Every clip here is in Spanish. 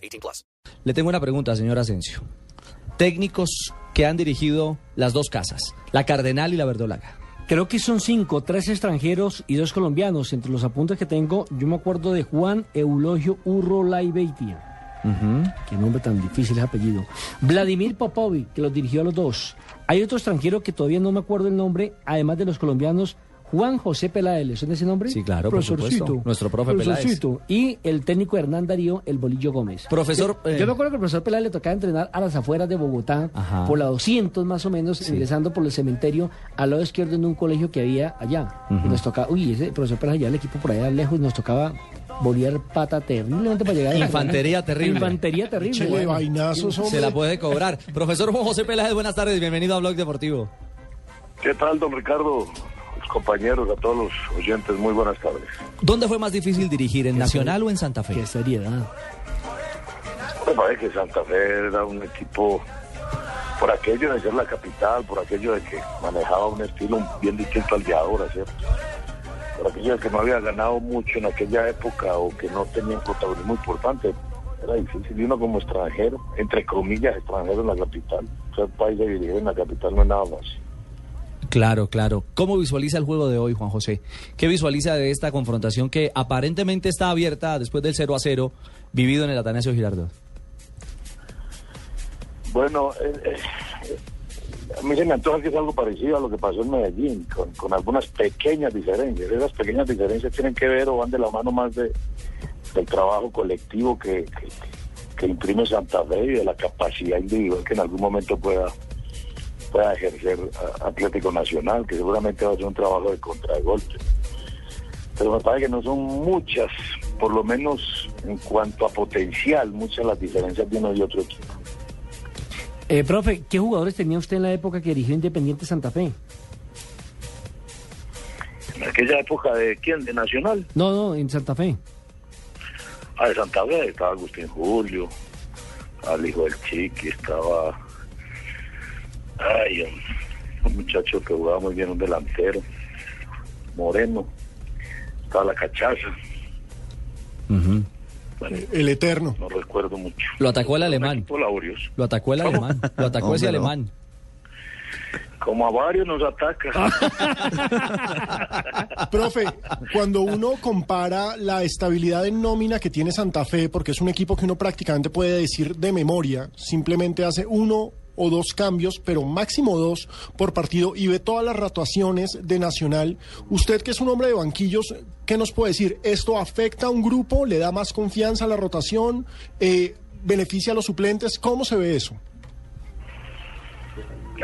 18 plus. Le tengo una pregunta, señor Asensio. Técnicos que han dirigido las dos casas, la Cardenal y la Verdolaga. Creo que son cinco, tres extranjeros y dos colombianos. Entre los apuntes que tengo, yo me acuerdo de Juan Eulogio Urro Laibeitia. Qué nombre tan difícil es apellido. Vladimir Popovic, que los dirigió a los dos. Hay otro extranjero que todavía no me acuerdo el nombre, además de los colombianos, Juan José Peláez, ¿le suena ese nombre? Sí, claro, por supuesto. Nuestro profe Peláez. Profesorcito. Y el técnico Hernán Darío, el Bolillo Gómez. Profesor, Yo, eh, yo me acuerdo que el profesor Peláez le tocaba entrenar a las afueras de Bogotá, Ajá. por la 200 más o menos, ingresando por el cementerio al lado izquierdo en un colegio que había allá. Y nos tocaba, uy, ese profesor Peláez llevaba el equipo por allá lejos, nos tocaba bolear pata terriblemente para llegar a la- Infantería terrible. Infantería terrible. Bueno. vainazos, hombre. se la puede cobrar. Profesor Juan José Peláez, buenas tardes, bienvenido a Blog Deportivo. ¿Qué tal, don Ricardo? Compañeros, a todos los oyentes, muy buenas tardes. ¿Dónde fue más difícil dirigir, en Nacional o en Santa Fe? Qué seriedad. Me parece que Santa Fe era un equipo, por aquello de ser la capital, por aquello de que manejaba un estilo bien distinto al de ahora, ¿cierto? Por aquello de que no había ganado mucho en aquella época o que no tenía un protagonismo importante. Era difícil, y uno como extranjero, entre comillas, extranjero en la capital. Ser país de dirigir en la capital no es nada fácil. Claro, claro. ¿Cómo visualiza el juego de hoy, Juan José? ¿Qué visualiza de esta confrontación que aparentemente está abierta después del 0 a 0 vivido en el Atanasio Girardot? Bueno, eh, eh, a mí se me antoja que es algo parecido a lo que pasó en Medellín, con, algunas pequeñas diferencias. Esas pequeñas diferencias tienen que ver o van de la mano más de, del trabajo colectivo que, que, que imprime Santa Fe y de la capacidad individual que en algún momento pueda pueda ejercer Atlético Nacional, que seguramente va a ser un trabajo de contragolpe. Pero me parece que no son muchas, por lo menos en cuanto a potencial, muchas las diferencias de uno y otro equipo. Eh, profe, ¿qué jugadores tenía usted en la época que dirigió Independiente Santa Fe? En aquella época de quién, de Nacional, No, no, en Santa Fe. ah, de Santa Fe, estaba Agustín Julio, el hijo del Chiqui, estaba ay, un, muchacho que jugaba muy bien, un delantero, Moreno, estaba la cachaza, bueno, El eterno. no recuerdo mucho. Lo atacó el alemán. Lo atacó el alemán. Lo atacó ese alemán. Como a varios nos ataca. Profe, cuando uno compara la estabilidad en nómina que tiene Santa Fe, porque es un equipo que uno prácticamente puede decir de memoria, simplemente hace uno o dos cambios, pero máximo dos por partido y ve todas las rotaciones de Nacional. Usted que es un hombre de banquillos, ¿qué nos puede decir? ¿Esto afecta a un grupo? ¿Le da más confianza a la rotación? Eh, ¿Beneficia a los suplentes? ¿Cómo se ve eso?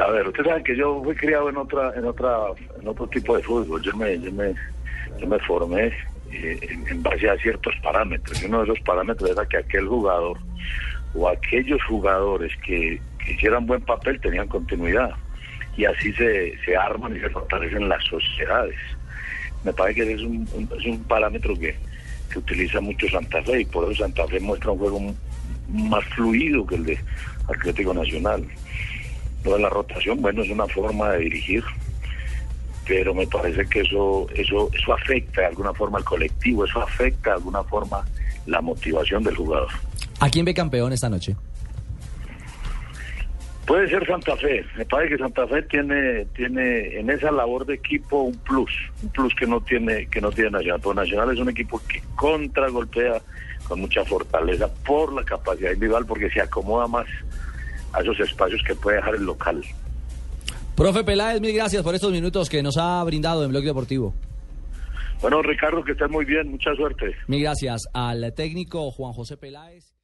A ver, usted sabe que yo fui criado en otra, en otra, en otro tipo de fútbol. Yo me, yo me, yo me formé eh, en, en base a ciertos parámetros. Y uno de esos parámetros era que aquel jugador o aquellos jugadores que, que hicieran buen papel tenían continuidad. Y así se, se arman y se fortalecen las sociedades. Me parece que es un, es un parámetro que, que utiliza mucho Santa Fe y por eso Santa Fe muestra un juego más fluido que el de Atlético Nacional. Lo de la rotación, bueno, es una forma de dirigir, pero me parece que eso, eso, eso afecta de alguna forma al colectivo, eso afecta de alguna forma la motivación del jugador. ¿A quién ve campeón esta noche? Puede ser Santa Fe, me parece que Santa Fe tiene, tiene en esa labor de equipo un plus, un plus que no tiene, que no tiene Nacional. Porque Nacional es un equipo que contragolpea con mucha fortaleza por la capacidad individual, porque se acomoda más a esos espacios que puede dejar el local. Profe Peláez, mil gracias por estos minutos que nos ha brindado en Blog Deportivo. Bueno, Ricardo, que estés muy bien, mucha suerte. Mil gracias al técnico Juan José Peláez.